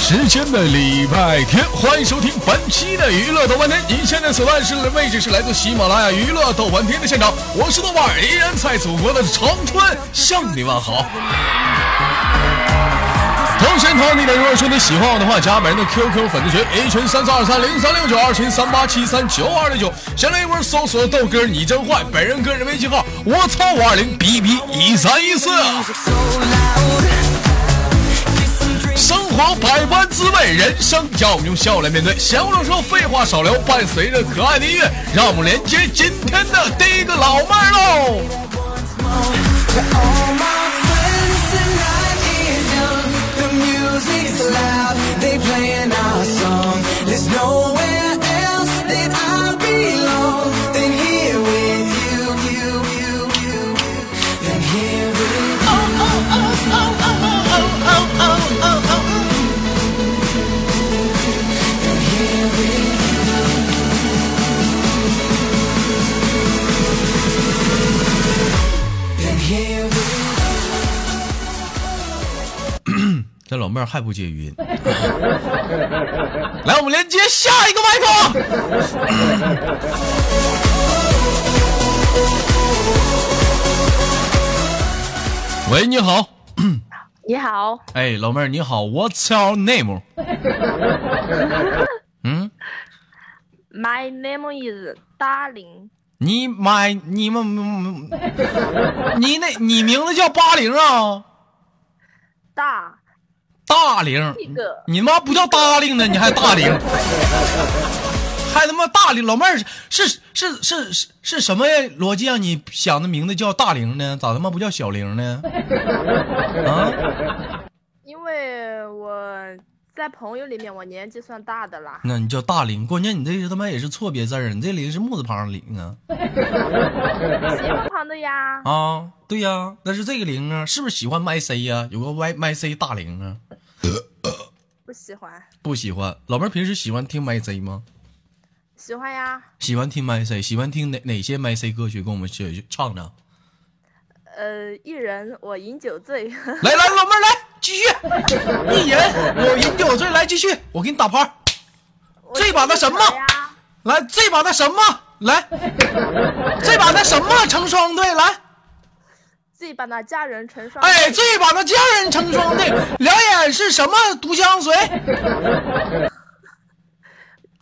时间的礼拜天，欢迎收听本期的娱乐豆瓣天。您现在所在是位置是来自喜马拉雅娱乐豆瓣天的现场，我是豆瓣，依然在祖国的长春向你问好。同时，同样地点，如果说你喜欢我的话，加本人的 QQ 粉丝群，A 群三四二三零三六九，二群三八七三九二六九。先来一波搜索豆哥你真坏，本人个人微信号我操五二零 B B 一三一四。好百般滋味，人生。要我们用笑来面对。闲话少说，废话少聊，伴随着可爱的音乐，让我们连接今天的第一个老妹儿喽。还不接语音，来，我们连接下一个麦克。喂，你好，你好，哎，老妹儿你好，What's your name？嗯，My name is Darling。你买你们，你那你名字叫八零啊？大大龄，你妈不叫大龄呢，你还大龄，还他妈大龄，老妹儿是是是是是什么逻辑让你想的名字叫大龄呢？咋他妈不叫小玲呢？啊？因为我在朋友里面我年纪算大的啦，那你叫大龄，关键你这他妈也是错别字儿，你这龄是木字旁的龄啊？喜欢旁的呀。啊，对呀、那是这个龄啊，是不是喜欢麦 C 呀、有个 Y 麦 C 大龄啊？不喜欢，不喜欢，老妹儿平时喜欢听麦 C 吗？喜欢呀。喜欢听麦 C，喜欢听哪哪些麦 C 歌曲？跟我们学唱唱。呃，一人我饮酒醉，来来，老妹儿来继续，一人我饮酒醉，来继续，我给你打牌。这把的什么？来，这把的什么，来，这把的什么成双对，来，这把的佳人成双。哎，这把的佳人成双对，两眼是什么毒香水？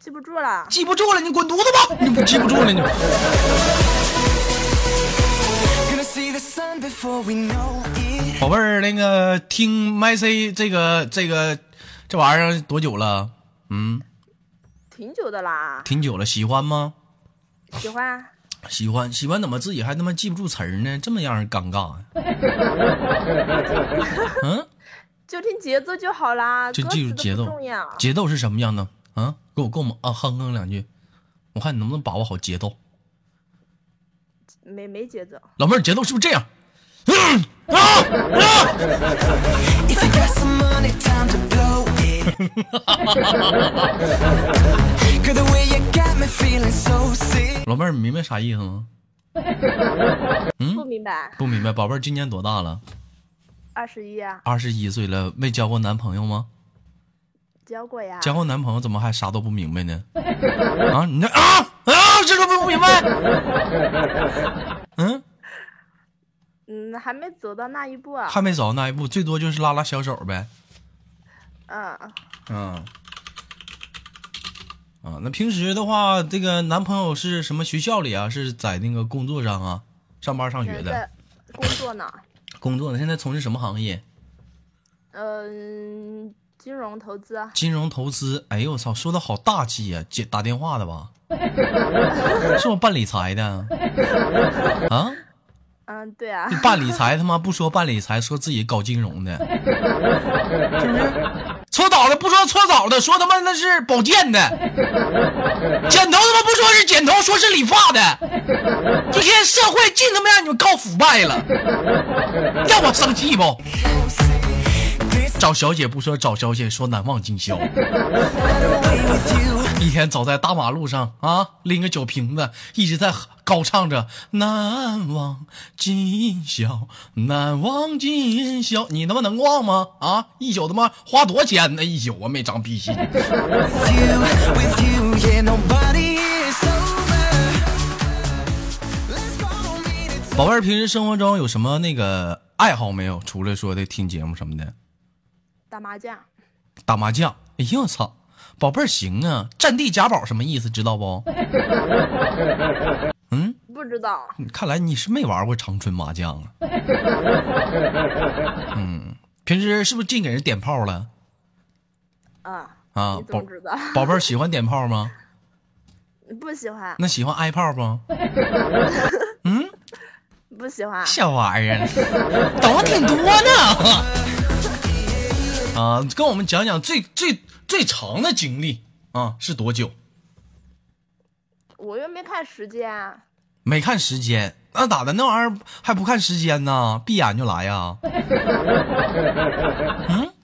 记不住了。记不住了，你滚犊子吧！你不记不住了，你。宝贝儿，那个听麦 C 这个这个这玩意儿多久了？嗯，挺久的啦，挺久了，喜欢吗？喜欢。喜欢，喜欢怎么自己还他妈记不住词儿呢？这么让人尴尬呀、嗯，就听节奏就好啦，就记住节奏重要。节奏是什么样的？啊，给我给我们啊哼哼两句，我看你能不能把握好节奏。没没节奏，老妹儿，节奏是不是这样？嗯啊啊！If you got some money, time to blow it. Girl, the way you got me feeling so sick. 老妹儿，你明白啥意思吗？嗯不明白。不明白。宝贝儿，今年多大了？二十一啊，二十一岁了，没交过男朋友吗？交过呀。交过男朋友怎么还啥都不明白呢？啊，你这啊啊，这都不明白？嗯，嗯，还没走到那一步啊。还没走到那一步，最多就是拉拉小手呗。嗯，嗯，啊，那平时的话，这个男朋友是什么学校里啊？是在那个工作上啊，上班上学的？工作呢。工作呢？现在从事什么行业？嗯，金融投资啊。金融投资。哎呦我操，说的好大气呀、接打电话的吧？是我办理财的啊？嗯，对啊你。办理财他妈不说办理财，说自己搞金融的，是不是？搓澡的不说搓澡的，说他妈那是保健的；剪头他妈不说是剪头，说是理发的。这天社会尽他妈让你们搞腐败了，让我生气不？找小姐不说找小姐，说难忘今宵。一天走在大马路上啊，拎个酒瓶子，一直在高唱着“难忘今宵，难忘今宵”。你他妈能忘吗？啊，一宿他妈花多少钱呢？一宿啊，没长逼心。宝贝儿，平时生活中有什么那个爱好没有？除了说的听节目什么的，打麻将，打麻将。哎呦我操，宝贝儿行啊！战地贾宝什么意思？知道不？嗯，不知道，看来你是没玩过长春麻将啊。嗯，平时是不是净给人点炮了啊，啊？宝？宝贝儿喜欢点炮吗？不喜欢，那喜欢挨炮不？不喜欢，小玩意儿，懂得挺多呢。啊，跟我们讲讲最最最长的经历啊是多久？我又没看时间，啊没看时间，那咋的？那玩意儿还不看时间呢？闭眼就来呀？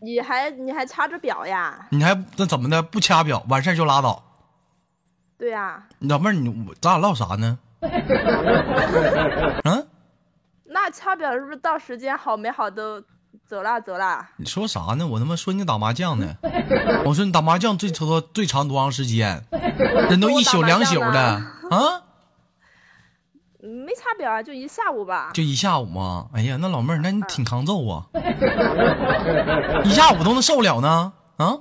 你还你还掐着表呀？你还那怎么的？不掐表，完事儿就拉倒。对呀、老妹儿，你我咱俩唠啥呢？嗯、那掐表是不是到时间好没好都走啦走啦？你说啥呢？我他妈说你打麻将呢。我说你打麻将最多最长多长时间？人都 一宿两宿的啊，没掐表啊，就一下午吧。就一下午吗？哎呀，那老妹儿，那你挺抗揍啊，一下午都能受了呢？啊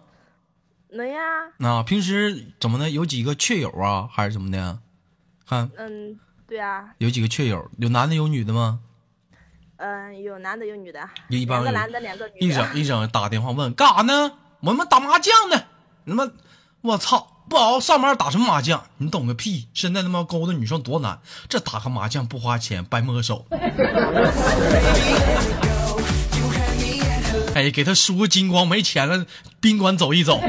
能呀，啊，平时怎么的？有几个雀友啊，还是怎么的？看嗯，对啊，有几个雀友，有男的有女的吗？嗯，有男的有女的，一般两个男的两个女的。一整一整打个电话问干啥呢？我他妈打麻将呢。他妈，我操！不熬上班打什么麻将？你懂个屁！现在他妈勾搭女生多难，这打个麻将不花钱，白摸手。哎，给他输个精光，没钱了，宾馆走一走。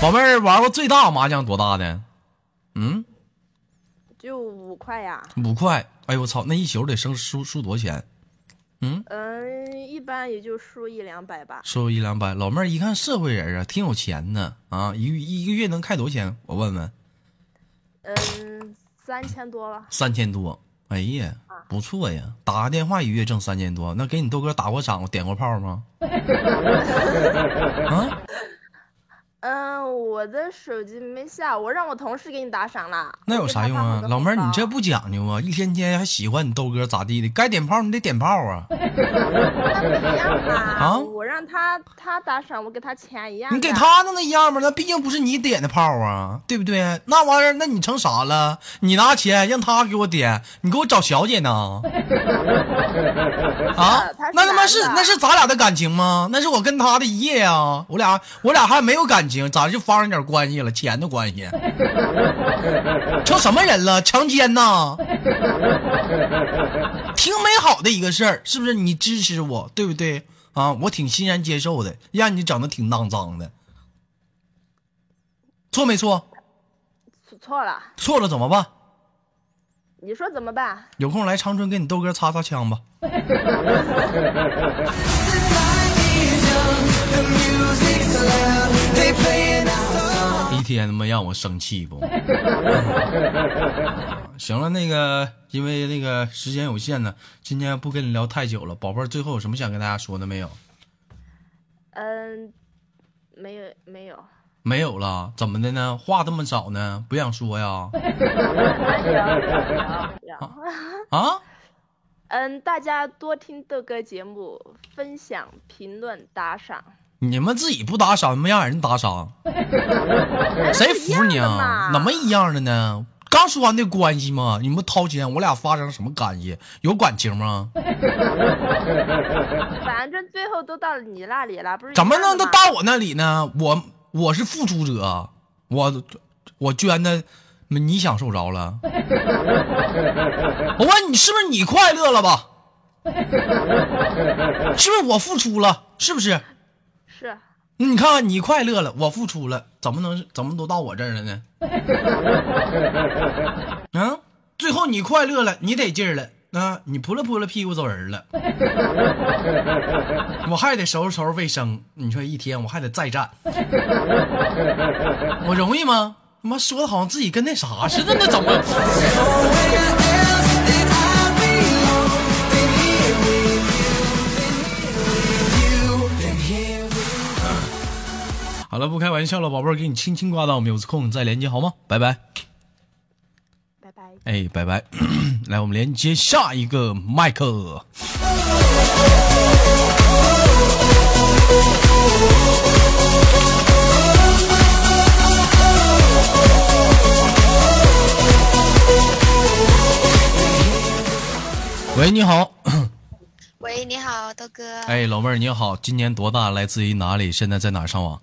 宝贝儿，玩过最大麻将多大的？嗯，就五块呀。五块。哎呦我操，那一宿得生输输多少钱？嗯嗯，一般也就输一两百吧。输一两百。老妹儿一看社会人啊，挺有钱的啊，一一个月能开多少钱？我问问，嗯，三千多了。三千多。哎呀，不错呀，打个电话一月挣三千多，那给你豆哥打过赏，点过炮吗？啊，嗯，我的手机没下，我让我同事给你打赏了。那有啥用啊？老妹儿，你这不不讲究啊，一天天还喜欢你豆哥咋地的？该点炮你得点炮 啊！啊我让他他打赏，我给他钱一样。你给他那那一样吗？那毕竟不是你点的炮啊，对不对？那玩意儿，那你成啥了？你拿钱让他给我点，你给我找小姐呢？啊他，那他妈是那是咱俩的感情吗？那是我跟他的一夜啊、我俩我俩还没有感情，咋就发生点关系了？钱的关系？成什么人了？强奸呐？挺美好的一个事儿，是不是？你支持我，对不对？啊，我挺欣然接受的，让你整的挺肮脏的，错没错？错错了，错了怎么办？你说怎么办？有空来长春给你豆哥擦擦枪吧。一天他妈让我生气不？行了，那个因为那个时间有限呢，今天不跟你聊太久了，宝贝儿，最后有什么想跟大家说的没有？嗯，没有没有。没有了，怎么的呢？话这么少呢？不想说呀？啊？嗯，大家多听豆哥节目，分享、评论、打赏。你们自己不打赏，没让人打赏，哎谁服你啊？嘛怎么一样的呢？刚说完的关系吗？你们掏钱，我俩发生什么关系？有感情吗？反正最后都到你那里了，不是？怎么能都？到我那里呢？我我是付出者，我我捐的，你享受着了。我问你，是不是你快乐了吧？是不是我付出了？是不是？是，你看看你快乐了，我付出了，怎么能怎么都到我这儿了呢？嗯，最后你快乐了，你得劲儿了，那、你扑了扑了屁股走人了，我还得收拾收拾卫生。你说一天我还得再战，我容易吗？他妈说的好像自己跟那啥似的，那怎么？Where else did I belong? Been here with you, been here with you, been here with 好了，不开玩笑了，宝贝儿，给你轻轻挂到，我们有空再连接好吗？拜拜。拜拜。哎，拜拜。来，我们连接下一个麦克。喂，你好。喂，你好，豆哥。哎，老妹儿你好，今年多大？来自于哪里？现在在哪上网？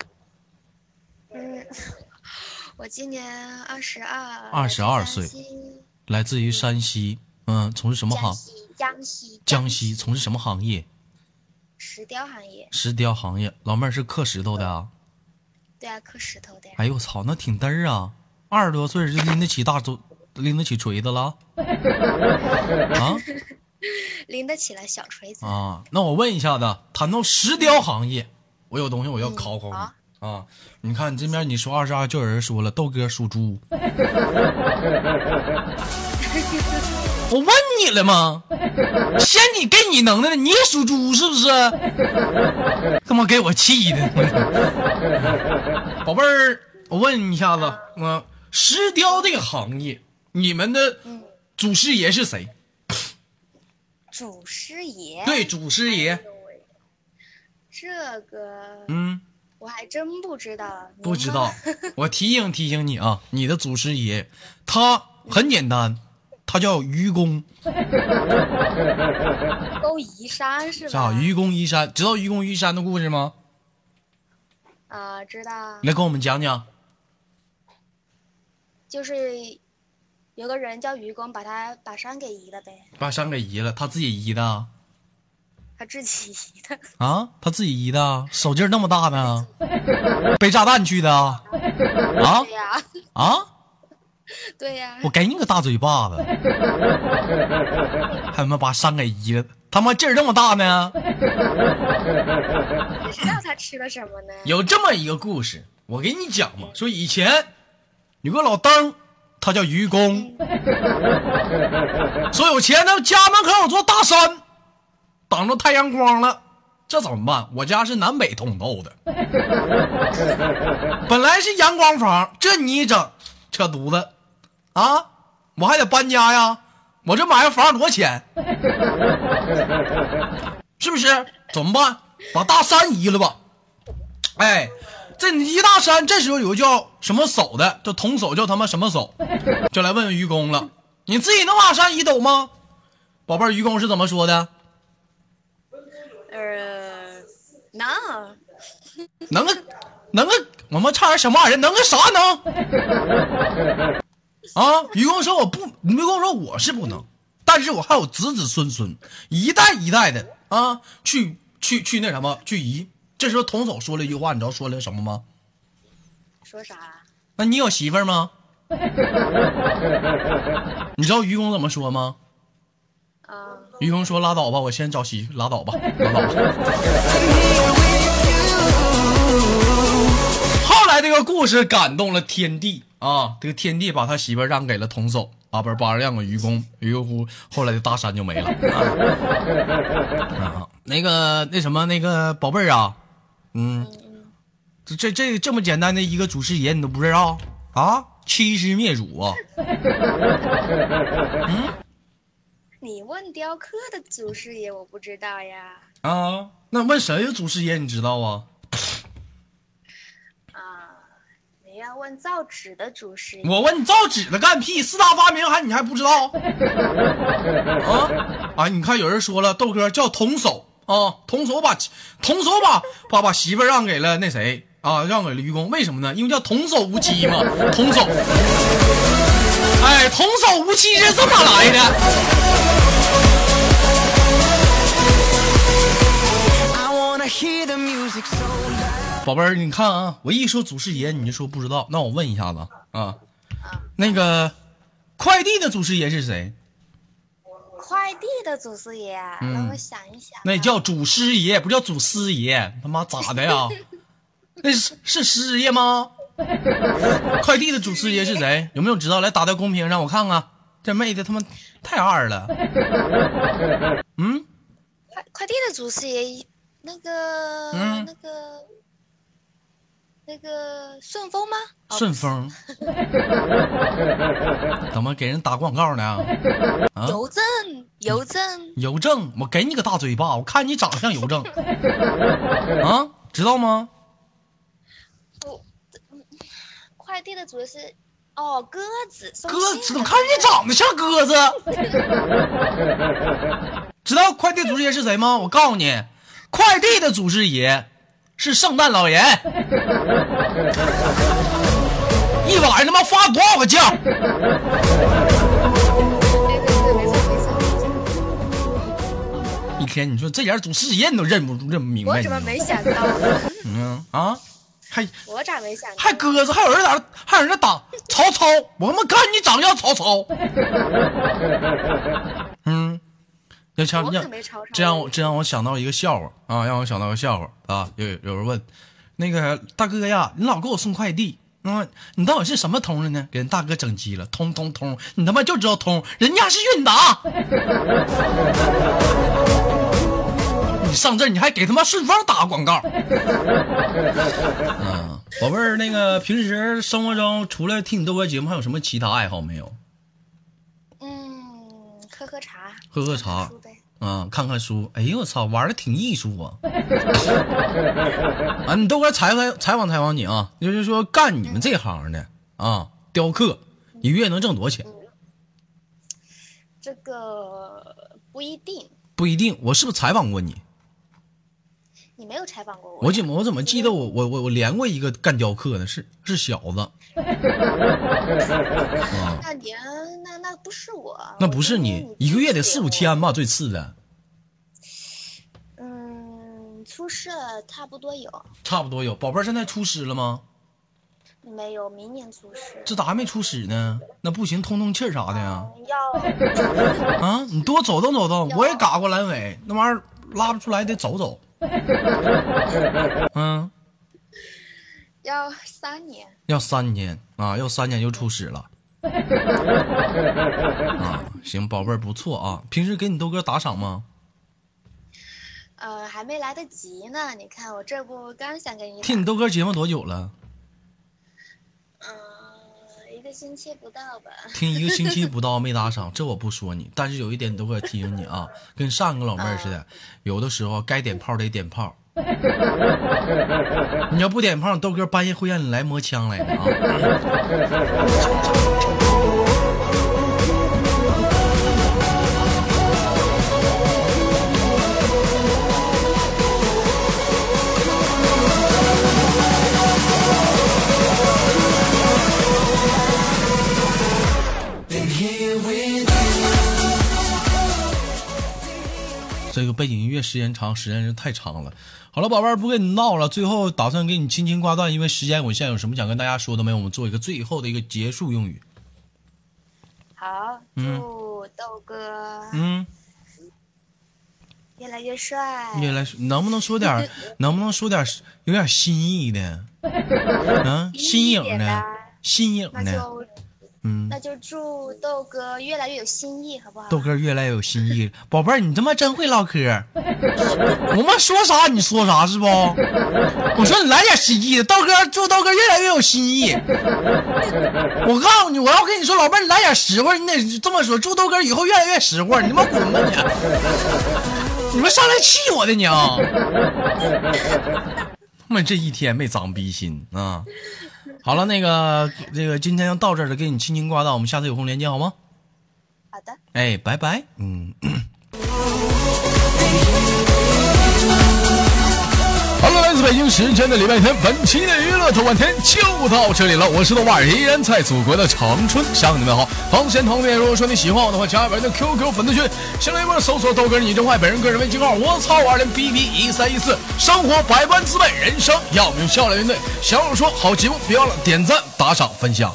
嗯，我今年二十二，二十二岁来自于山西。嗯，从事什么行？江西，江西，江西从事什么行业？石雕行业。石雕行业。老妹儿是刻石头的啊？对啊，刻石头的呀。哎呦我操，那挺嘚儿啊！二十多岁就拎得起大锤，拎得起锤子了 啊拎得起来小锤子。啊！那我问一下子，谈到石雕行业，我有东西我要考考你、好啊！你看这边你说二十二，就有人说了，豆哥属猪。我问你了吗？先你给你能耐的，你也属猪是不是？他妈给我气的！宝贝儿，我问你一下子，嗯、石雕这个行业，你们的祖师爷是谁？祖师爷。对，祖师爷。这个嗯，我还真不知道。不知道。我提醒提醒你啊，你的祖师爷，他很简单，他叫愚公，公移山是吧？是吧？愚公移山，知道愚公移山的故事吗？啊，知道。来跟我们讲讲。就是有个人叫愚公，把他把山给移了呗，把山给移了，他自己移的啊他自己移的。啊？他自己移的啊，手劲儿那么大呢？背炸弹去的啊？啊对呀，啊！对呀。我给你个大嘴巴子，还他妈把山给移了，他妈劲儿这么大呢？你知道他吃了什么呢？有这么一个故事，我给你讲嘛。说以前有个老登，他叫愚公，说有钱他家门口有座大山，挡着太阳光了，这怎么办？我家是南北通透的，本来是阳光房，这你一整扯犊子啊！我还得搬家呀，我这买个房多钱？是不是？怎么办？把大山移了吧。哎，这一大山，这时候有个叫什么叟的，叫童叟，叫他妈什么叟，就来问问愚公了。你自己能把山移走吗？宝贝儿，愚公是怎么说的？呃，能。能个，能个，我们差点什么玩意儿？能个啥能？啊！愚公说我不，愚公说我是不能，但是我还有子子孙孙，一代一代的啊，去去去那什么去移。这时候童叟说了一句话，你知道说了什么吗？说啥啦？那你有媳妇儿吗？你知道愚公怎么说吗？啊，愚公说：“拉倒吧，我先找媳妇，拉倒吧，拉倒吧。”后来这个故事感动了天帝啊，这个天帝把他媳妇让给了童叟啊，不是把让给愚公，于是乎后来的大山就没了啊。啊那个那什么那个宝贝儿啊，嗯，这这这这么简单的一个祖师爷你都不知道啊？欺师灭祖啊！嗯你问雕刻的祖师爷，我不知道呀。啊，那问谁的祖师爷你知道啊？啊，你要问造纸的祖师爷。我问你造纸的干屁？四大发明还你还不知道？啊啊！你看有人说了，豆哥叫童叟啊，童叟把童叟把把把媳妇儿让给了那谁啊，让给了愚公，为什么呢？因为叫童叟无欺嘛，童叟。哎，童叟无欺是这么来的。宝贝儿，你看啊，我一说祖师爷，你就说不知道。那我问一下子啊，那个快递的祖师爷是谁？快递的祖师爷，嗯让我想一想啊。那叫祖师爷，不叫祖师爷。他妈咋的呀？那是是师爷吗？快递的祖师爷是谁？有没有知道？来打在公屏让我看看。这妹子他妈太二了。嗯，快快递的祖师爷，那个、嗯那个那个顺丰吗？哦顺丰。怎么给人打广告呢？啊，邮政，邮政，邮政，我给你个大嘴巴，我看你长得像邮政。啊，知道吗？不，快递的祖师哦，鸽子，鸽子，我看你长得像鸽子。知道快递祖师爷是谁吗？我告诉你，快递的祖师爷是圣诞老人。一晚上他妈发多少个酱？没错没错。一天你说这点祖师爷你都认不认不明白？我怎么没想到？嗯啊，还我咋没想到？还鸽子，还有人在那还有人在打曹操，我他妈看你长得像曹操。嗯，要。这让我这让我想到一个笑话啊，让我想到个笑话啊。有有人问，那个大哥呀，你老给我送快递，嗯，你到底是什么通的呢？给人大哥整急了，通通通，你他妈就知道通，人家是韵达。你上这你还给他妈顺丰打广告。嗯，宝贝儿，那个平时生活中除了听你豆哥节目，还有什么其他爱好没有？嗯，喝喝茶，喝喝茶啊，看看书。哎呦我操，玩的挺艺术啊！啊，你豆哥采访采访采访你啊，就是说干你们这行的啊，雕刻，一月能挣多少钱？这个不一定，不一定，我是不是采访过你？你没有采访过我。我怎么我怎么记得我我我我连过一个干雕刻的，是是小子。啊，那你那那不是我，那不是你，一个月得四五千吧，最次的，嗯，出事了差不多有，差不多有。宝贝儿现在出师了吗？没有明年出师。这咋还没出师呢？那不行，通通气儿啥的呀？要啊，你多走动走动，我也嘎过阑尾，那玩意儿拉不出来得走走。嗯，要三年，要三年啊，要三年就出师了。啊，行，宝贝儿不错啊。平时给你豆哥打赏吗？呃，还没来得及呢。你看我这不刚想给你听你豆哥节目多久了？嗯、一个星期不到吧。听一个星期不到没打赏，这我不说你，但是有一点豆哥提醒你啊，跟上个老妹儿似的，有的时候该点炮得点炮。你要不点炮，豆哥半夜会让你来摸枪来的啊！这个背景音乐时间长，时间是太长了。好了，宝贝儿，不跟你闹了。最后打算给你轻轻挂断，因为时间有限，有什么想跟大家说的没有？我们做一个最后的一个结束用语。好，嗯祝豆哥嗯，越来越帅。越来能不能说点，能不能说点 有点新意的？嗯，新颖的新颖的，嗯那，就祝豆哥越来越有新意，好不好？豆哥越来越有新意。宝贝儿，你他妈真会唠嗑儿，我们说啥你说啥是不？我说你来点新意的，豆哥祝豆哥越来越有新意。我告诉你，我要跟你说，老妹儿你来点实话，你得这么说，祝豆哥以后越来越实话。你他妈滚吧你！你们上来气我的你啊！他妈这一天没长逼心啊！好了，那个这个今天就到这儿了，给你轻轻挂断，我们下次有空连接好吗？好的。哎，拜拜，嗯。北京时间的礼拜天，本期的娱乐头半天就到这里了。我是豆瓣儿，依然在祖国的长春向你们好。同时间同面，如果说你喜欢我的话，加本人的 QQ 粉丝群，新来一波搜索豆哥你真坏，本人个人微信号我操二零 B B 一三一四。生活百般滋味，人生要用笑来面对。小友说好节目，别忘了点赞、打赏、分享。